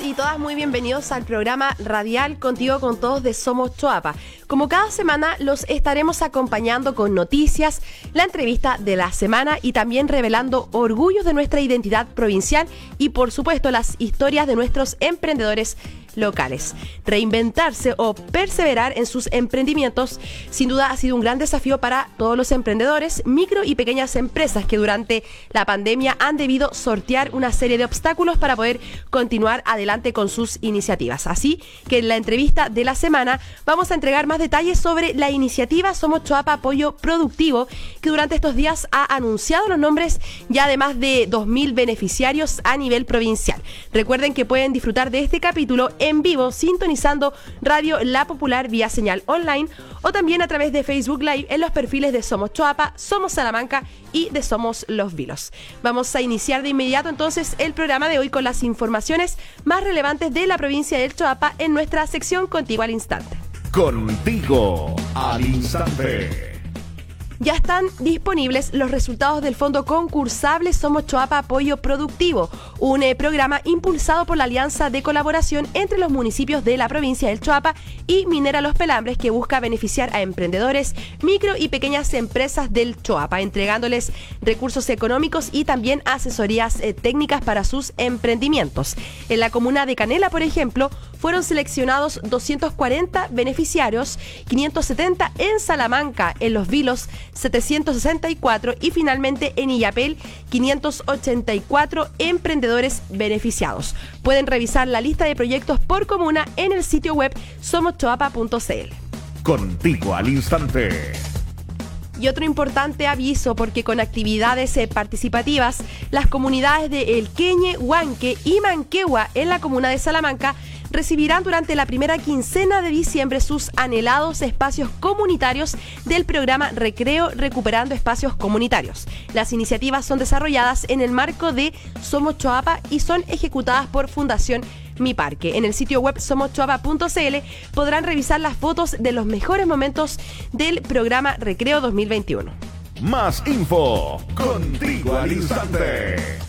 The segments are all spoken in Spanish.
Y todas muy bienvenidos al programa radial Contigo con Todos de Somos Choapa. Como cada semana los estaremos acompañando con noticias, la entrevista de la semana y también revelando orgullos de nuestra identidad provincial y por supuesto las historias de nuestros emprendedores locales. Reinventarse o perseverar en sus emprendimientos sin duda ha sido un gran desafío para todos los emprendedores, micro y pequeñas empresas que durante la pandemia han debido sortear una serie de obstáculos para poder continuar adelante con sus iniciativas. Así que en la entrevista de la semana vamos a entregar más detalles sobre la iniciativa Somos Choapa Apoyo Productivo que durante estos días ha anunciado los nombres ya de más de 2.000 beneficiarios a nivel provincial. Recuerden que pueden disfrutar de este capítulo en vivo sintonizando Radio La Popular vía señal online o también a través de Facebook Live en los perfiles de Somos Choapa, Somos Salamanca y de Somos Los Vilos. Vamos a iniciar de inmediato entonces el programa de hoy con las informaciones más relevantes de la provincia del Choapa en nuestra sección Contigo al Instante. Contigo al Instante ya están disponibles los resultados del fondo concursable Somos Choapa Apoyo Productivo, un eh, programa impulsado por la Alianza de Colaboración entre los municipios de la provincia del Choapa y Minera Los Pelambres que busca beneficiar a emprendedores, micro y pequeñas empresas del Choapa, entregándoles recursos económicos y también asesorías eh, técnicas para sus emprendimientos. En la comuna de Canela, por ejemplo, fueron seleccionados 240 beneficiarios, 570 en Salamanca, en Los Vilos 764 y finalmente en Illapel 584 emprendedores beneficiados. Pueden revisar la lista de proyectos por comuna en el sitio web somoschoapa.cl. Contigo al instante. Y otro importante aviso porque con actividades eh, participativas, las comunidades de El Queñe, Huanque y Manquehua en la comuna de Salamanca recibirán durante la primera quincena de diciembre sus anhelados espacios comunitarios del programa Recreo Recuperando Espacios Comunitarios. Las iniciativas son desarrolladas en el marco de Somos Choapa y son ejecutadas por Fundación Mi Parque. En el sitio web somoschoapa.cl podrán revisar las fotos de los mejores momentos del programa Recreo 2021. Más info contigo al instante.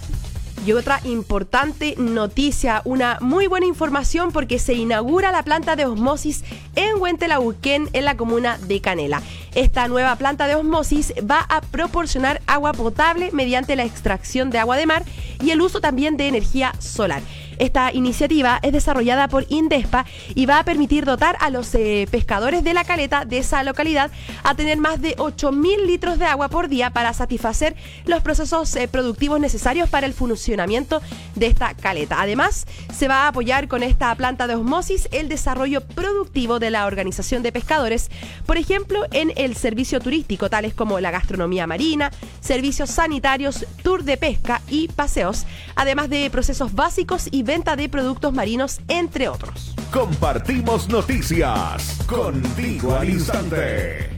Y otra importante noticia, una muy buena información porque se inaugura la planta de osmosis en Huentelauquén, en la comuna de Canela. Esta nueva planta de osmosis va a proporcionar agua potable mediante la extracción de agua de mar y el uso también de energía solar. Esta iniciativa es desarrollada por Indespa y va a permitir dotar a los eh, pescadores de la caleta de esa localidad a tener más de 8.000 litros de agua por día para satisfacer los procesos eh, productivos necesarios para el funcionamiento de esta caleta. Además, se va a apoyar con esta planta de osmosis el desarrollo productivo de la organización de pescadores, por ejemplo, en el servicio turístico, tales como la gastronomía marina, servicios sanitarios, tour de pesca y paseos, además de procesos básicos y venta de productos marinos, entre otros. Compartimos noticias contigo al instante.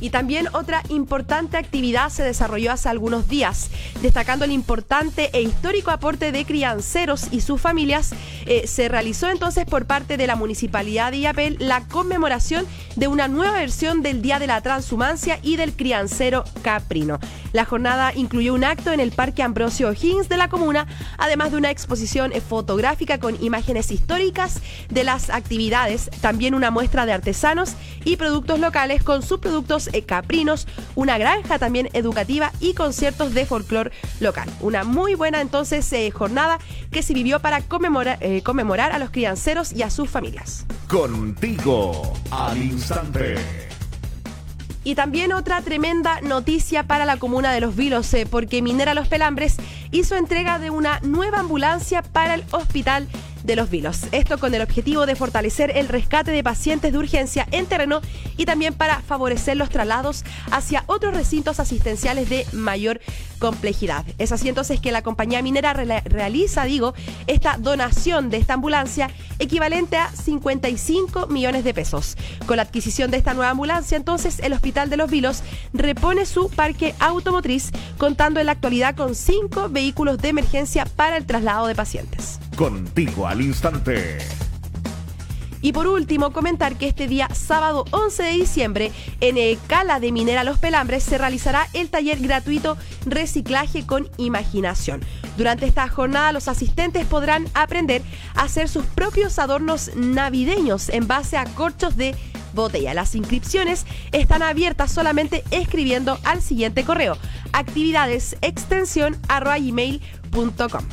Y también otra importante actividad se desarrolló hace algunos días, destacando el importante e histórico aporte de crianceros y sus familias. Eh, se realizó entonces por parte de la Municipalidad de Iapel la conmemoración de una nueva versión del Día de la Transhumancia y del Criancero Caprino. La jornada incluyó un acto en el Parque Ambrosio O'Higgins de la comuna, además de una exposición fotográfica con imágenes históricas de las actividades, también una muestra de artesanos y productos locales con subproductos eh, caprinos, una granja también educativa y conciertos de folclore local. Una muy buena entonces eh, jornada que se vivió para eh, conmemorar a los crianceros y a sus familias. Contigo al instante. Y también otra tremenda noticia para la comuna de Los Vilos, porque Minera Los Pelambres hizo entrega de una nueva ambulancia para el hospital de los Vilos. Esto con el objetivo de fortalecer el rescate de pacientes de urgencia en terreno y también para favorecer los traslados hacia otros recintos asistenciales de mayor complejidad. Es así entonces que la compañía minera realiza, digo, esta donación de esta ambulancia equivalente a 55 millones de pesos. Con la adquisición de esta nueva ambulancia, entonces el Hospital de los Vilos repone su parque automotriz, contando en la actualidad con cinco vehículos de emergencia para el traslado de pacientes. Contigo al instante. Y por último, comentar que este día sábado 11 de diciembre en el Cala de Minera Los Pelambres se realizará el taller gratuito Reciclaje con Imaginación. Durante esta jornada los asistentes podrán aprender a hacer sus propios adornos navideños en base a corchos de botella. Las inscripciones están abiertas solamente escribiendo al siguiente correo actividades extensión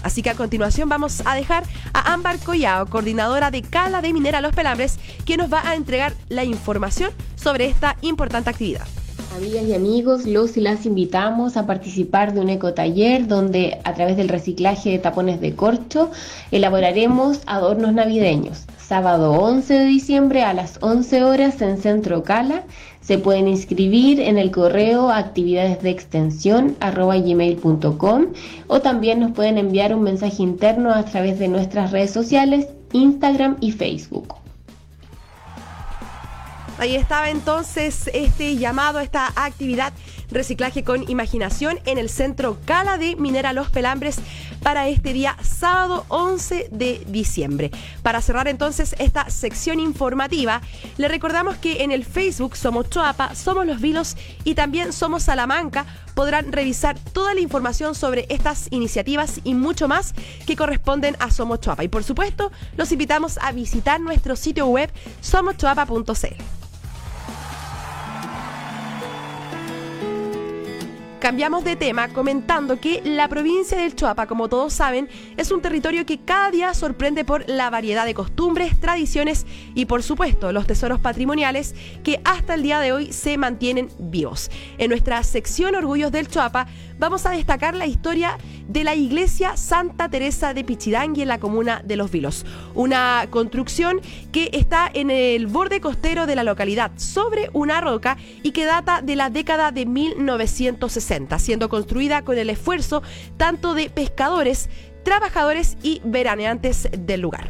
Así que a continuación vamos a dejar a Ámbar Collao, coordinadora de Cala de Minera Los Pelambres, que nos va a entregar la información sobre esta importante actividad. Amigas y amigos, los y las invitamos a participar de un ecotaller donde a través del reciclaje de tapones de corcho elaboraremos adornos navideños sábado 11 de diciembre a las 11 horas en Centro Cala. Se pueden inscribir en el correo actividades o también nos pueden enviar un mensaje interno a través de nuestras redes sociales, Instagram y Facebook. Ahí estaba entonces este llamado, esta actividad reciclaje con imaginación en el centro Cala de Minera Los Pelambres para este día sábado 11 de diciembre. Para cerrar entonces esta sección informativa, le recordamos que en el Facebook Somos Choapa, Somos Los Vilos y también Somos Salamanca podrán revisar toda la información sobre estas iniciativas y mucho más que corresponden a Somos Choapa. Y por supuesto, los invitamos a visitar nuestro sitio web somoschoapa.cl. Cambiamos de tema comentando que la provincia del Choapa, como todos saben, es un territorio que cada día sorprende por la variedad de costumbres, tradiciones y por supuesto los tesoros patrimoniales que hasta el día de hoy se mantienen vivos. En nuestra sección Orgullos del Choapa vamos a destacar la historia de la iglesia Santa Teresa de Pichidangui en la comuna de Los Vilos. Una construcción que está en el borde costero de la localidad, sobre una roca y que data de la década de 1960, siendo construida con el esfuerzo tanto de pescadores, trabajadores y veraneantes del lugar.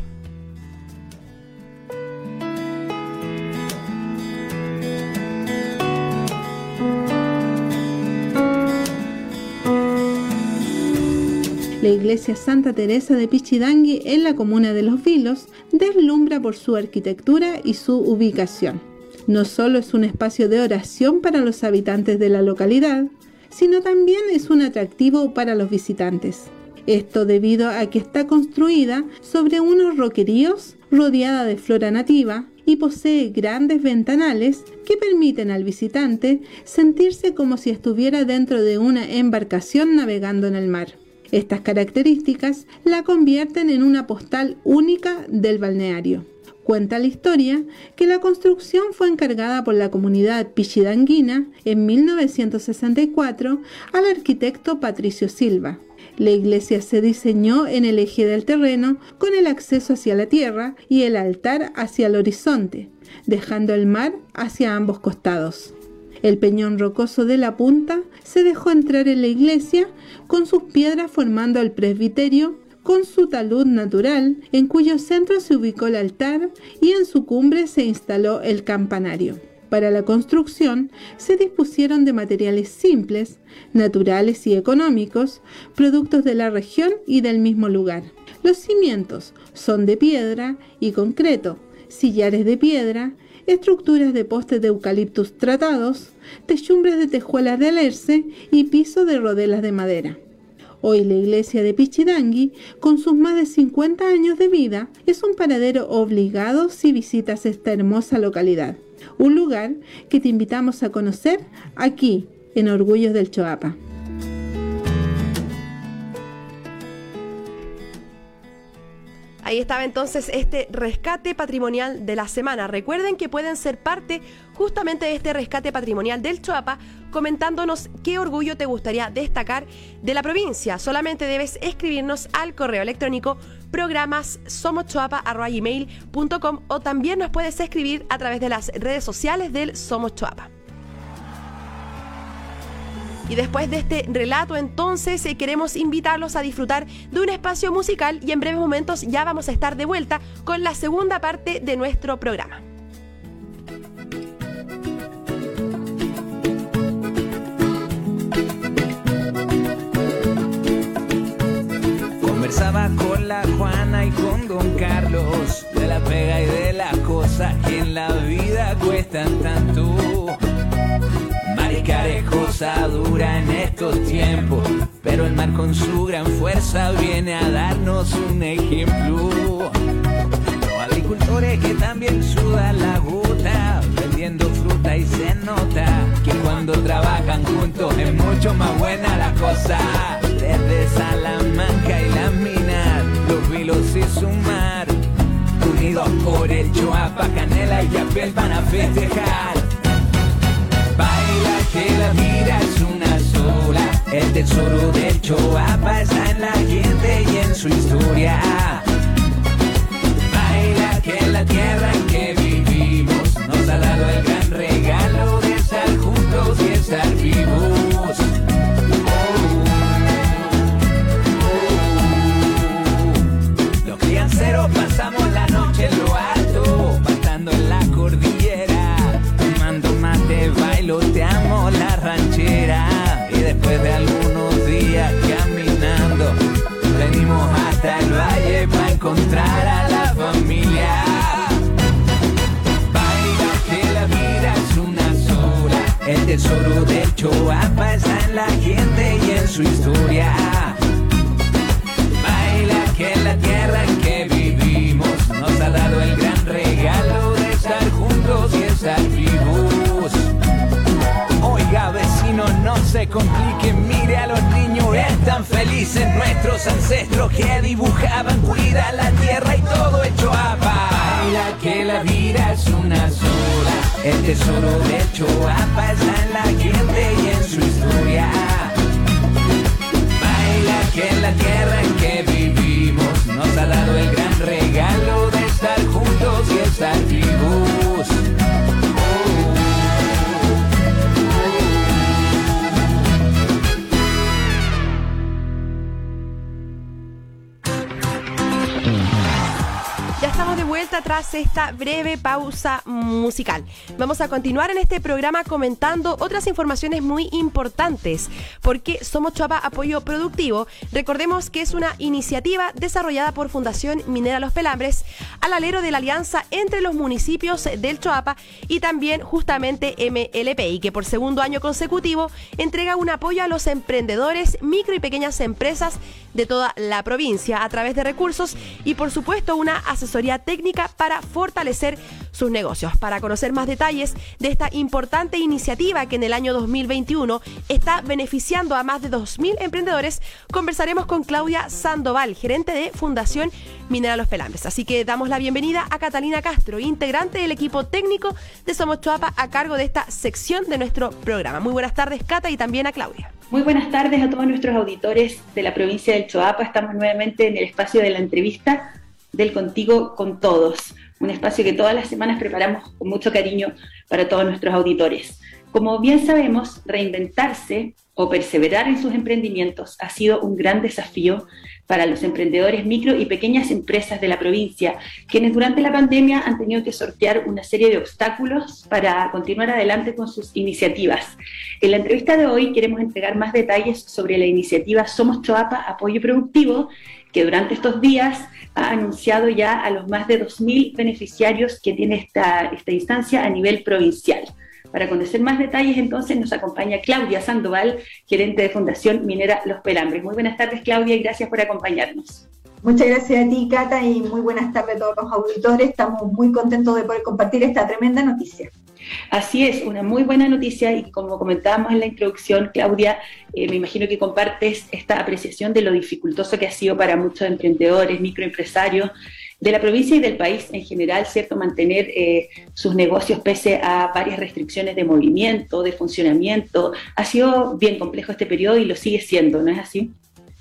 La iglesia Santa Teresa de Pichidangui en la comuna de Los Vilos deslumbra por su arquitectura y su ubicación. No solo es un espacio de oración para los habitantes de la localidad, sino también es un atractivo para los visitantes. Esto debido a que está construida sobre unos roqueríos rodeada de flora nativa y posee grandes ventanales que permiten al visitante sentirse como si estuviera dentro de una embarcación navegando en el mar. Estas características la convierten en una postal única del balneario. Cuenta la historia que la construcción fue encargada por la comunidad pichidanguina en 1964 al arquitecto Patricio Silva. La iglesia se diseñó en el eje del terreno con el acceso hacia la tierra y el altar hacia el horizonte, dejando el mar hacia ambos costados. El peñón rocoso de la punta se dejó entrar en la iglesia con sus piedras formando el presbiterio con su talud natural, en cuyo centro se ubicó el altar y en su cumbre se instaló el campanario. Para la construcción se dispusieron de materiales simples, naturales y económicos, productos de la región y del mismo lugar. Los cimientos son de piedra y concreto, sillares de piedra, estructuras de postes de eucaliptus tratados, techumbres de tejuelas de alerce y piso de rodelas de madera. Hoy la iglesia de Pichidangui, con sus más de 50 años de vida, es un paradero obligado si visitas esta hermosa localidad. Un lugar que te invitamos a conocer aquí, en Orgullos del Choapa. Ahí estaba entonces este rescate patrimonial de la semana. Recuerden que pueden ser parte justamente de este rescate patrimonial del Choapa comentándonos qué orgullo te gustaría destacar de la provincia. Solamente debes escribirnos al correo electrónico programas o también nos puedes escribir a través de las redes sociales del Somos Choapa. Y después de este relato, entonces eh, queremos invitarlos a disfrutar de un espacio musical y en breves momentos ya vamos a estar de vuelta con la segunda parte de nuestro programa. Conversaba con la Juana y con Don Carlos de la pega y de las cosas que en la vida cuestan tanto Maricar es cosa dura en estos tiempos, pero el mar con su gran fuerza viene a darnos un ejemplo. Los agricultores que también sudan la gota, vendiendo fruta y se nota que cuando trabajan juntos es mucho más buena la cosa. Festejar que la vida es una sola. El tesoro del Choapa está en la gente y en su historia. Encontrar a la familia. Baila que la vida es una sola, el tesoro del Choapa está en la gente y en su historia. Felices nuestros ancestros que dibujaban, cuida la tierra y todo hecho a Baila que la vida es una sola, el tesoro de Choapa está en la gente y en su historia. Baila que la tierra en que vivimos nos ha dado el gran regalo de estar juntos y estar vivos. Vuelta tras esta breve pausa musical. Vamos a continuar en este programa comentando otras informaciones muy importantes, porque Somos Choapa Apoyo Productivo, recordemos que es una iniciativa desarrollada por Fundación Minera Los Pelambres al alero de la alianza entre los municipios del Choapa y también justamente MLPI, que por segundo año consecutivo entrega un apoyo a los emprendedores, micro y pequeñas empresas de toda la provincia a través de recursos y por supuesto una asesoría técnica para fortalecer sus negocios. Para conocer más detalles de esta importante iniciativa que en el año 2021 está beneficiando a más de 2.000 emprendedores, conversaremos con Claudia Sandoval, gerente de Fundación Minera Los Pelambres. Así que damos la bienvenida a Catalina Castro, integrante del equipo técnico de Somos Chuapa a cargo de esta sección de nuestro programa. Muy buenas tardes, Cata, y también a Claudia. Muy buenas tardes a todos nuestros auditores de la provincia del Choapa. Estamos nuevamente en el espacio de la entrevista del Contigo con Todos, un espacio que todas las semanas preparamos con mucho cariño para todos nuestros auditores. Como bien sabemos, reinventarse o perseverar en sus emprendimientos ha sido un gran desafío para los emprendedores micro y pequeñas empresas de la provincia, quienes durante la pandemia han tenido que sortear una serie de obstáculos para continuar adelante con sus iniciativas. En la entrevista de hoy queremos entregar más detalles sobre la iniciativa Somos Choapa Apoyo Productivo, que durante estos días ha anunciado ya a los más de 2.000 beneficiarios que tiene esta, esta instancia a nivel provincial. Para conocer más detalles, entonces, nos acompaña Claudia Sandoval, gerente de Fundación Minera Los Pelambres. Muy buenas tardes, Claudia, y gracias por acompañarnos. Muchas gracias a ti, Cata, y muy buenas tardes a todos los auditores. Estamos muy contentos de poder compartir esta tremenda noticia. Así es, una muy buena noticia y como comentábamos en la introducción, Claudia, eh, me imagino que compartes esta apreciación de lo dificultoso que ha sido para muchos emprendedores, microempresarios de la provincia y del país en general, ¿cierto? Mantener eh, sus negocios pese a varias restricciones de movimiento, de funcionamiento. Ha sido bien complejo este periodo y lo sigue siendo, ¿no es así?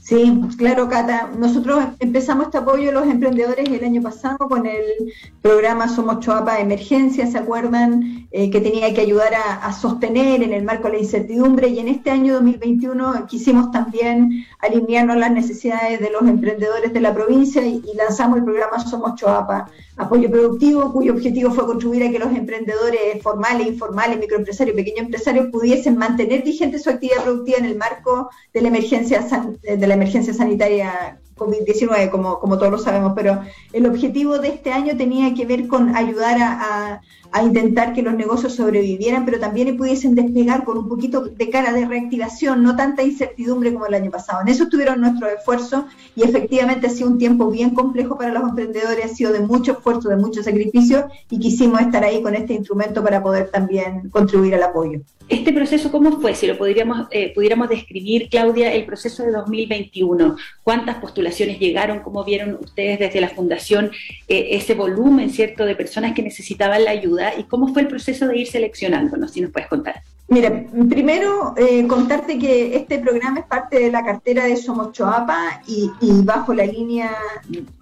Sí, claro, Cata. Nosotros empezamos este apoyo a los emprendedores el año pasado con el programa Somos Choapa de Emergencia, ¿se acuerdan? Eh, que tenía que ayudar a, sostener en el marco de la incertidumbre y en este año 2021 quisimos también alinearnos las necesidades de los emprendedores de la provincia y, y lanzamos el programa Somos Choapa apoyo productivo, cuyo objetivo fue contribuir a que los emprendedores formales, informales, microempresarios, pequeños empresarios pudiesen mantener vigente su actividad productiva en el marco de la emergencia, de la emergencia sanitaria COVID-19, como, como todos lo sabemos, pero el objetivo de este año tenía que ver con ayudar a, intentar que los negocios sobrevivieran, pero también pudiesen despegar con un poquito de cara de reactivación, no tanta incertidumbre como el año pasado. En eso estuvieron nuestros esfuerzos y efectivamente ha sido un tiempo bien complejo para los emprendedores, ha sido de mucho esfuerzo, de mucho sacrificio y quisimos estar ahí con este instrumento para poder también contribuir al apoyo. Este proceso, ¿cómo fue? Si lo podríamos, eh, pudiéramos describir, Claudia, el proceso de 2021. ¿Cuántas postulaciones llegaron? ¿Cómo vieron ustedes desde la Fundación eh, ese volumen, cierto, de personas que necesitaban la ayuda? ¿Y cómo fue el proceso de ir seleccionándonos? Si nos puedes contar. Mira, primero eh, contarte que este programa es parte de la cartera de Somos Choapa y, bajo la línea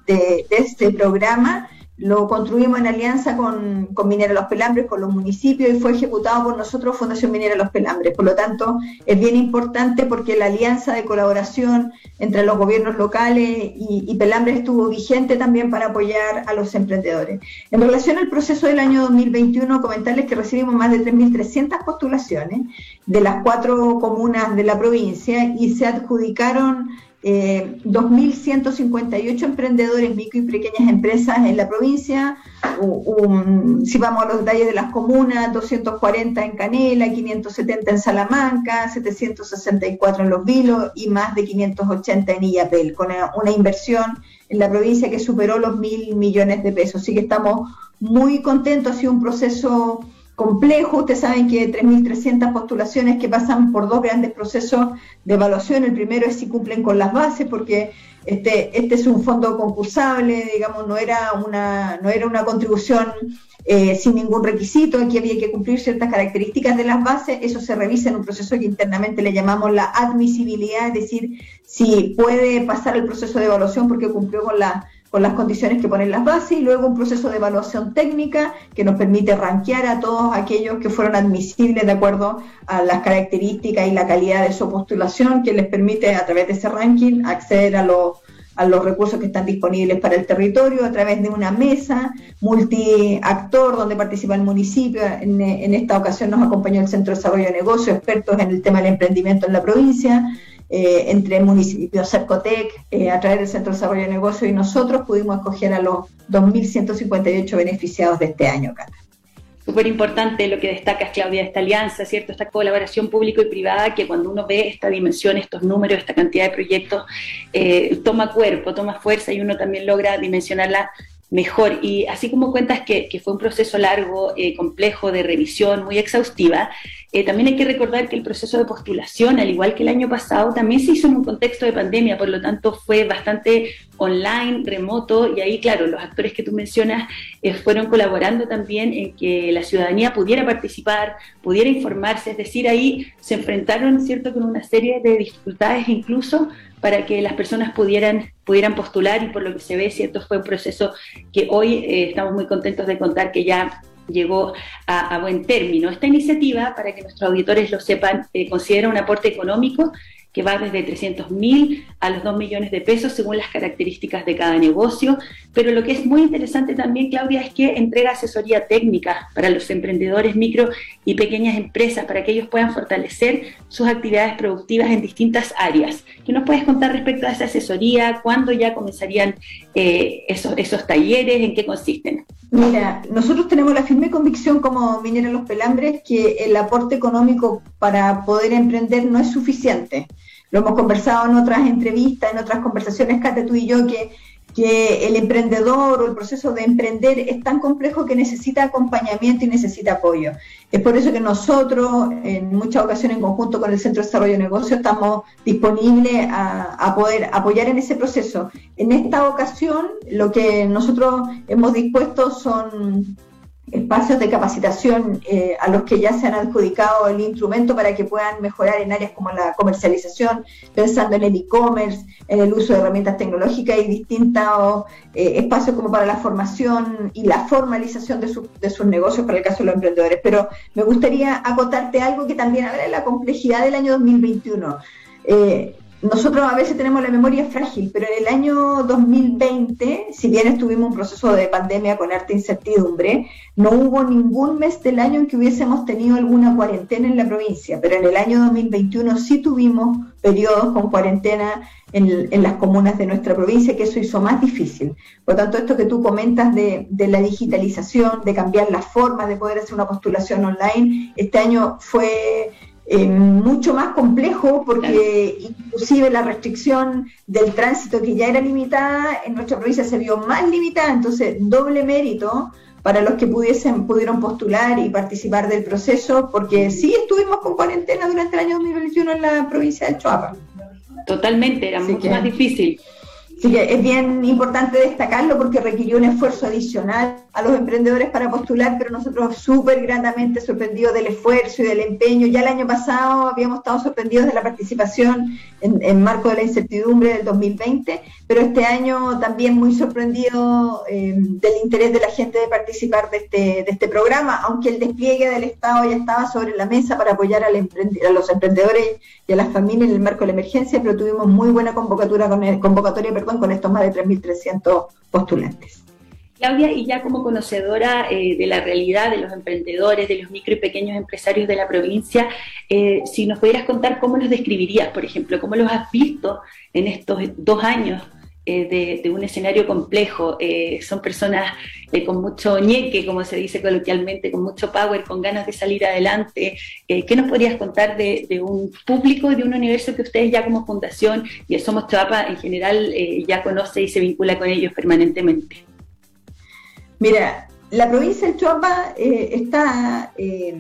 de este programa lo construimos en alianza con, con, Minera Los Pelambres, con los municipios y fue ejecutado por nosotros Fundación Minera Los Pelambres. Por lo tanto, es bien importante porque la alianza de colaboración entre los gobiernos locales y, Pelambres estuvo vigente también para apoyar a los emprendedores. En relación al proceso del año 2021, comentarles que recibimos más de 3.300 postulaciones de las cuatro comunas de la provincia y se adjudicaron eh, 2.158 emprendedores, micro y pequeñas empresas en la provincia. si vamos a los detalles de las comunas, 240 en Canela, 570 en Salamanca, 764 en Los Vilos y más de 580 en Illapel, con una, inversión en la provincia que superó los mil millones de pesos. Así que estamos muy contentos, ha sido un proceso complejo. Ustedes saben que hay 3.300 postulaciones que pasan por dos grandes procesos de evaluación. El primero es si cumplen con las bases, porque este, este es un fondo concursable, digamos, no era una, no era una contribución eh, sin ningún requisito, aquí había que cumplir ciertas características de las bases, eso se revisa en un proceso que internamente le llamamos la admisibilidad, es decir, si puede pasar el proceso de evaluación porque cumplió con la con las condiciones que ponen las bases y luego un proceso de evaluación técnica que nos permite rankear a todos aquellos que fueron admisibles de acuerdo a las características y la calidad de su postulación, que les permite a través de ese ranking acceder a los a los recursos que están disponibles para el territorio a través de una mesa multiactor donde participa el municipio. En, en esta ocasión nos acompañó el Centro de Desarrollo de Negocios, expertos en el tema del emprendimiento en la provincia. Eh, entre el municipio Cercotec, eh, a través del Centro de Desarrollo de Negocios y nosotros pudimos escoger a los 2.158 beneficiados de este año, Cata. Súper importante lo que destacas, Claudia, esta alianza, ¿cierto? Esta colaboración público y privada que cuando uno ve esta dimensión, estos números, esta cantidad de proyectos, eh, toma cuerpo, toma fuerza y uno también logra dimensionarla mejor. Y así como cuentas que, fue un proceso largo, complejo, de revisión, muy exhaustiva, eh, también hay que recordar que el proceso de postulación, al igual que el año pasado, también se hizo en un contexto de pandemia, por lo tanto fue bastante online, remoto, y ahí, claro, los actores que tú mencionas eh, fueron colaborando también en que la ciudadanía pudiera participar, pudiera informarse, es decir, ahí se enfrentaron, ¿cierto?, con una serie de dificultades incluso para que las personas pudieran, pudieran postular y por lo que se ve, ¿cierto?, fue un proceso que hoy eh, estamos muy contentos de contar que ya llegó a, buen término. Esta iniciativa, para que nuestros auditores lo sepan, eh, considera un aporte económico que va desde 300 mil a los 2 millones de pesos según las características de cada negocio. Pero lo que es muy interesante también, Claudia, es que entrega asesoría técnica para los emprendedores micro y pequeñas empresas para que ellos puedan fortalecer sus actividades productivas en distintas áreas. ¿Qué nos puedes contar respecto a esa asesoría? ¿Cuándo ya comenzarían eh, esos, esos talleres? ¿En qué consisten? Mira, nosotros tenemos la firme convicción como Minera Los Pelambres que el aporte económico para poder emprender no es suficiente. Lo hemos conversado en otras entrevistas, en otras conversaciones, Kate, tú y yo, que que el emprendedor o el proceso de emprender es tan complejo que necesita acompañamiento y necesita apoyo. Es por eso que nosotros, en muchas ocasiones en conjunto con el Centro de Desarrollo de Negocios, estamos disponibles a, poder apoyar en ese proceso. En esta ocasión, lo que nosotros hemos dispuesto son espacios de capacitación eh, a los que ya se han adjudicado el instrumento para que puedan mejorar en áreas como la comercialización, pensando en el e-commerce, en el uso de herramientas tecnológicas y distintos eh, espacios como para la formación y la formalización de, de, sus negocios para el caso de los emprendedores. Pero me gustaría acotarte algo que también habla de la complejidad del año 2021. Eh, nosotros a veces tenemos la memoria frágil, pero en el año 2020, si bien estuvimos un proceso de pandemia con harta incertidumbre, no hubo ningún mes del año en que hubiésemos tenido alguna cuarentena en la provincia, pero en el año 2021 sí tuvimos periodos con cuarentena en, las comunas de nuestra provincia, que eso hizo más difícil. Por tanto, esto que tú comentas de, la digitalización, de cambiar la forma de poder hacer una postulación online, este año fue eh, mucho más complejo porque inclusive la restricción del tránsito que ya era limitada en nuestra provincia se vio más limitada, entonces doble mérito para los que pudiesen pudieron postular y participar del proceso, porque sí estuvimos con cuarentena durante el año 2021 en la provincia de Chuapa. Totalmente, era mucho más difícil. Así que es bien importante destacarlo porque requirió un esfuerzo adicional a los emprendedores para postular, pero nosotros súper gratamente sorprendidos del esfuerzo y del empeño. Ya el año pasado habíamos estado sorprendidos de la participación en, marco de la incertidumbre del 2020, pero este año también muy sorprendido eh, del interés de la gente de participar de este, de este programa, aunque el despliegue del Estado ya estaba sobre la mesa para apoyar al a los emprendedores y a las familias en el marco de la emergencia, pero tuvimos muy buena convocatoria, con convocatoria con estos más de 3.300 postulantes. Claudia, y ya como conocedora eh, de la realidad de los emprendedores, de los micro y pequeños empresarios de la provincia, eh, si nos pudieras contar cómo los describirías, por ejemplo, cómo los has visto en estos dos años eh, de, un escenario complejo. son personas con mucho ñeque, como se dice coloquialmente, con mucho power, con ganas de salir adelante. ¿Qué nos podrías contar de, un público de un universo que ustedes ya como fundación y Somos Chapa en general ya conoce y se vincula con ellos permanentemente? Mira, la provincia del Chuapa eh, está eh,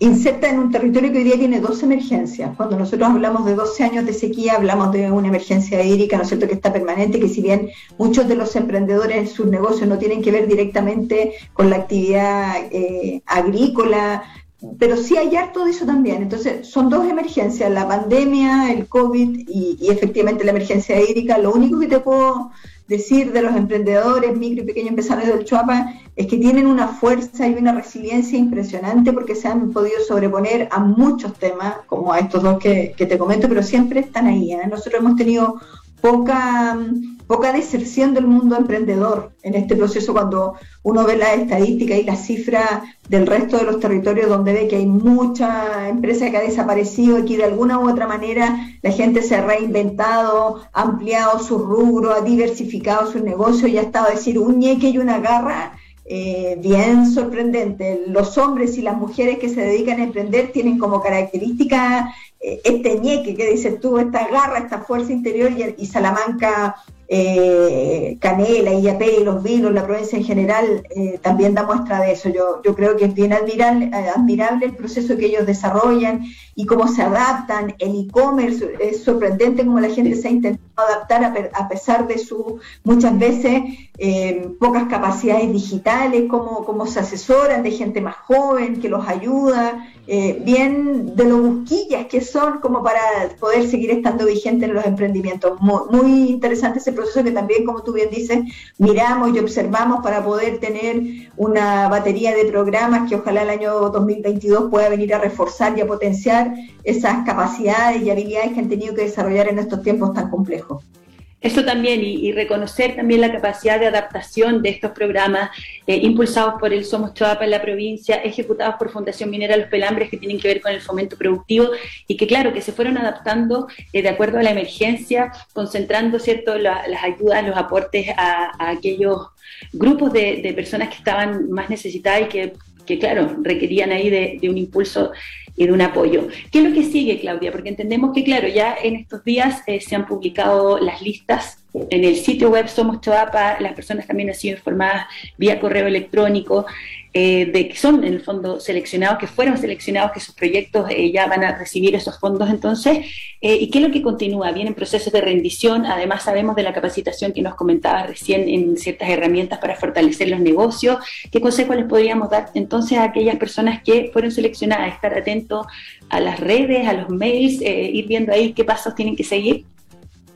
inserta en un territorio que hoy día tiene dos emergencias. Cuando nosotros hablamos de 12 años de sequía, hablamos de una emergencia hídrica, ¿no es cierto?, que está permanente, que si bien muchos de los emprendedores, sus negocios no tienen que ver directamente con la actividad eh, agrícola, pero sí hay harto de eso también. Entonces, son dos emergencias, la pandemia, el COVID y, y efectivamente la emergencia hídrica. Lo único que te puedo decir de los emprendedores, micro y pequeños empresarios del Chuapa es que tienen una fuerza y una resiliencia impresionante porque se han podido sobreponer a muchos temas, como a estos dos que, te comento, pero siempre están ahí. ¿eh? Nosotros hemos tenido poca, poca deserción del mundo emprendedor en este proceso cuando uno ve las estadísticas y las cifras del resto de los territorios donde ve que hay mucha empresa que ha desaparecido y que de alguna u otra manera la gente se ha reinventado, ha ampliado su rubro, ha diversificado su negocio y ha estado a decir un ñeque y una garra eh, bien sorprendente. Los hombres y las mujeres que se dedican a emprender tienen como característica eh, este ñeque que dices tú, esta garra, esta fuerza interior y, y Salamanca eh, Canela, Illapé y los vinos, la provincia en general, eh, también da muestra de eso. Yo, yo creo que es bien admirable, eh, admirable el proceso que ellos desarrollan y cómo se adaptan. El e-commerce es sorprendente cómo la gente se ha intentado adaptar a, pesar de sus muchas veces eh, pocas capacidades digitales, cómo, cómo se asesoran de gente más joven que los ayuda, bien de lo busquillas que son como para poder seguir estando vigentes en los emprendimientos. Muy interesante ese proceso que también, como tú bien dices, miramos y observamos para poder tener una batería de programas que ojalá el año 2022 pueda venir a reforzar y a potenciar esas capacidades y habilidades que han tenido que desarrollar en estos tiempos tan complejos. Eso también, y, reconocer también la capacidad de adaptación de estos programas eh, impulsados por el Somos Choapa en la provincia, ejecutados por Fundación Minera Los Pelambres, que tienen que ver con el fomento productivo y que, claro, que se fueron adaptando eh, de acuerdo a la emergencia, concentrando cierto las ayudas, los aportes a, aquellos grupos de, personas que estaban más necesitadas y que, claro, requerían ahí de, un impulso y de un apoyo. ¿Qué es lo que sigue, Claudia? Porque entendemos que, claro, ya en estos días eh, se han publicado las listas en el sitio web Somos Choapa, las personas también han sido informadas vía correo electrónico eh, de que son en el fondo seleccionados, que fueron seleccionados, que sus proyectos eh, ya van a recibir esos fondos entonces. Eh, ¿Y qué es lo que continúa? Vienen procesos de rendición, además sabemos de la capacitación que nos comentaba recién en ciertas herramientas para fortalecer los negocios. ¿Qué consejos les podríamos dar entonces a aquellas personas que fueron seleccionadas? Estar atentos a las redes, a los mails, ir viendo ahí qué pasos tienen que seguir.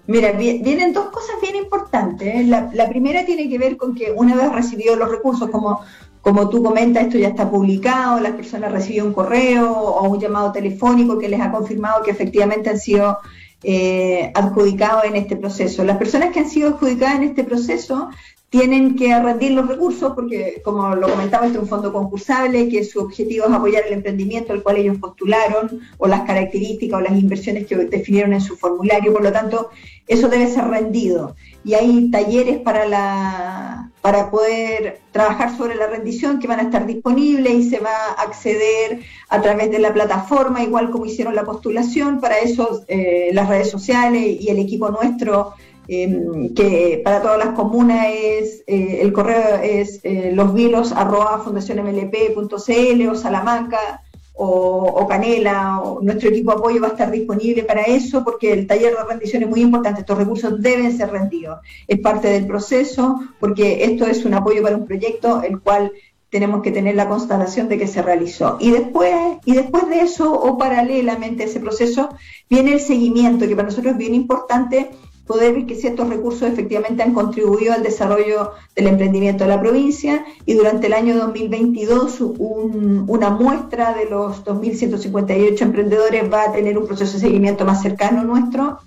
Mira, vienen dos cosas bien importantes. La, la, primera tiene que ver con que una vez recibido los recursos, como como tú comentas, esto ya está publicado, las personas reciben un correo o un llamado telefónico que les ha confirmado que efectivamente han sido eh, adjudicados en este proceso. Las personas que han sido adjudicadas en este proceso tienen que rendir los recursos porque, como lo comentaba, este es un fondo concursable, que su objetivo es apoyar el emprendimiento al cual ellos postularon, o las características o las inversiones que definieron en su formulario, por lo tanto, eso debe ser rendido. Y hay talleres para, la, para poder trabajar sobre la rendición que van a estar disponibles y se va a acceder a través de la plataforma, igual como hicieron la postulación. Para eso, eh, las redes sociales y el equipo nuestro Em, que para todas las comunas es, eh, el correo es eh, losvilos arroba fundacionmlp.cl o Salamanca o, Canela, o nuestro equipo de apoyo va a estar disponible para eso porque el taller de rendición es muy importante, estos recursos deben ser rendidos, es parte del proceso porque esto es un apoyo para un proyecto el cual tenemos que tener la constatación de que se realizó. Y después, y después de eso, o paralelamente a ese proceso, viene el seguimiento, que para nosotros es bien importante poder ver que ciertos recursos efectivamente han contribuido al desarrollo del emprendimiento de la provincia. Y durante el año 2022 una muestra de los 2.158 emprendedores va a tener un proceso de seguimiento más cercano nuestro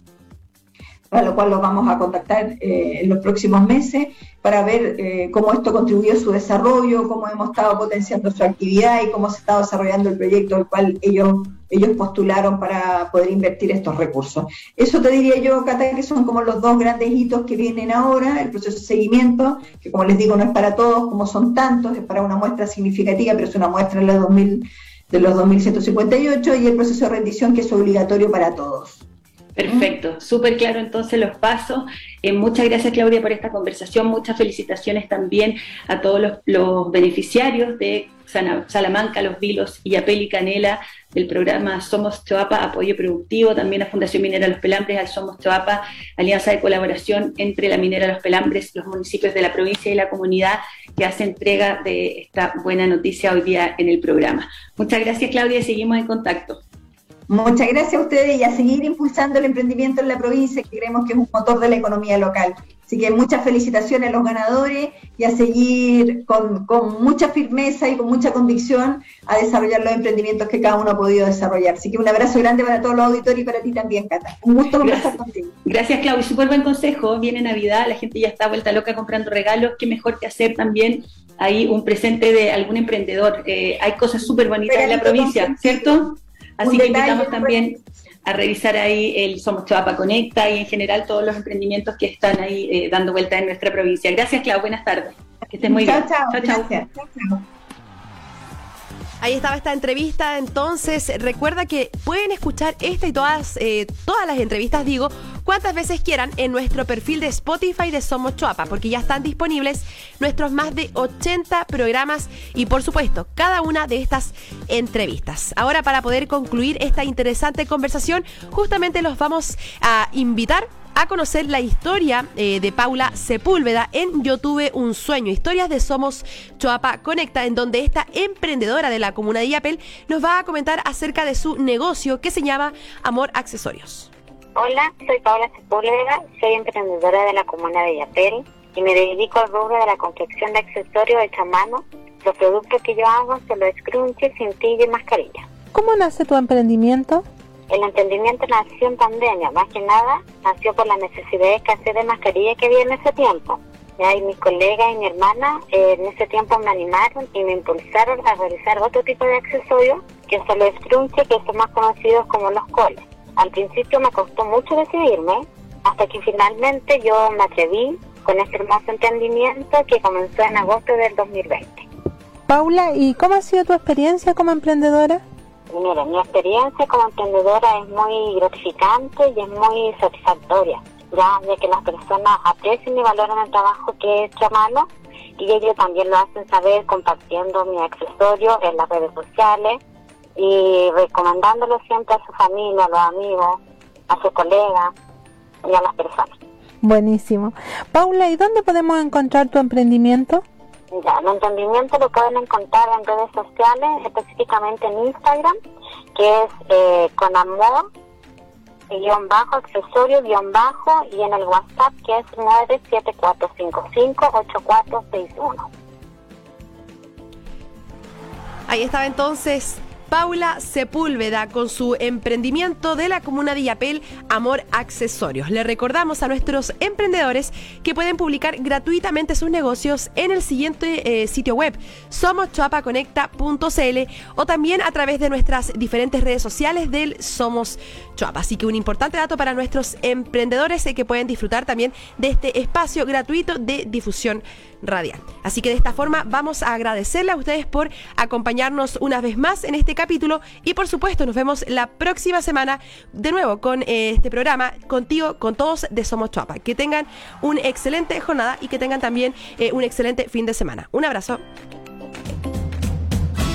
para lo cual los vamos a contactar eh, en los próximos meses para ver eh, cómo esto contribuyó a su desarrollo, cómo hemos estado potenciando su actividad y cómo se está desarrollando el proyecto al cual ellos, ellos postularon para poder invertir estos recursos. Eso te diría yo, Cata, que son como los dos grandes hitos que vienen ahora, el proceso de seguimiento, que como les digo no es para todos, como son tantos, es para una muestra significativa, pero es una muestra de los, 2000, de los 2158, y el proceso de rendición que es obligatorio para todos. Perfecto, súper claro entonces los pasos. Eh, muchas gracias Claudia por esta conversación, muchas felicitaciones también a todos los, beneficiarios de Salamanca, Los Vilos, Yapel y Canela del programa Somos Choapa, apoyo productivo, también a Fundación Minera Los Pelambres, al Somos Choapa, alianza de colaboración entre la Minera Los Pelambres, los municipios de la provincia y la comunidad que hace entrega de esta buena noticia hoy día en el programa. Muchas gracias Claudia y seguimos en contacto. Muchas gracias a ustedes y a seguir impulsando el emprendimiento en la provincia, que creemos que es un motor de la economía local. Así que muchas felicitaciones a los ganadores y a seguir con, mucha firmeza y con mucha convicción a desarrollar los emprendimientos que cada uno ha podido desarrollar. Así que un abrazo grande para todos los auditores y para ti también, Cata. Un gusto conversar contigo. Gracias, Claudio. Súper buen consejo. Viene Navidad, la gente ya está vuelta loca comprando regalos. Qué mejor que hacer también ahí un presente de algún emprendedor. Eh, hay cosas súper bonitas en la provincia, ¿cierto? Así que invitamos también a revisar ahí el Somos Choapa Conecta y en general todos los emprendimientos que están ahí eh, dando vuelta en nuestra provincia. Gracias, Clau. Buenas tardes. Que estés muy bien. Chao, chao. chao, chao. Ahí estaba esta entrevista, entonces recuerda que pueden escuchar esta y todas, eh, todas las entrevistas, digo, cuantas veces quieran en nuestro perfil de Spotify de Somos Chuapa, porque ya están disponibles nuestros más de 80 programas y por supuesto cada una de estas entrevistas. Ahora para poder concluir esta interesante conversación, justamente los vamos a invitar a conocer la historia eh, de Paula Sepúlveda en Yo tuve un sueño, historias de Somos Choapa Conecta, en donde esta emprendedora de la comuna de Yapel nos va a comentar acerca de su negocio que se llama Amor Accesorios. Hola, soy Paula Sepúlveda, soy emprendedora de la comuna de Yapel y me dedico al rubro de la confección de accesorios de a mano. Los productos que yo hago son los scrunchies, cintillos y mascarillas. ¿Cómo nace tu emprendimiento? El entendimiento nació en pandemia, más que nada nació por la necesidad de escasez de mascarilla que había en ese tiempo. Y mis colegas y mi hermana eh, en ese tiempo me animaron y me impulsaron a realizar otro tipo de accesorios, que son los scrunchies, que son más conocidos como los coles. Al principio me costó mucho decidirme, hasta que finalmente yo me atreví con este hermoso entendimiento que comenzó en agosto del 2020. Paula, ¿y cómo ha sido tu experiencia como emprendedora? Mire, mi experiencia como emprendedora es muy gratificante y es muy satisfactoria, ya de que las personas aprecian y valoran el trabajo que he hecho a y ellos también lo hacen saber compartiendo mi accesorio en las redes sociales y recomendándolo siempre a su familia, a los amigos, a sus colegas y a las personas. Buenísimo. Paula, ¿y dónde podemos encontrar tu emprendimiento? Ya, el emprendimiento lo pueden encontrar en redes sociales, específicamente en Instagram, que es eh, con amor, guion bajo, accesorio, guion bajo, y en el WhatsApp, que es 974558461. Ahí estaba entonces Paula Sepúlveda con su emprendimiento de la comuna de Yapel, Amor Accesorios. Le recordamos a nuestros emprendedores que pueden publicar gratuitamente sus negocios en el siguiente eh, sitio web, somoschoapaconecta.cl o también a través de nuestras diferentes redes sociales del Somos Choapa. Así que un importante dato para nuestros emprendedores es que pueden disfrutar también de este espacio gratuito de difusión radial. Así que de esta forma vamos a agradecerle a ustedes por acompañarnos una vez más en este capítulo y por supuesto nos vemos la próxima semana de nuevo con eh, este programa contigo, con todos de Somos Chuapa. Que tengan una excelente jornada y que tengan también eh, un excelente fin de semana. Un abrazo.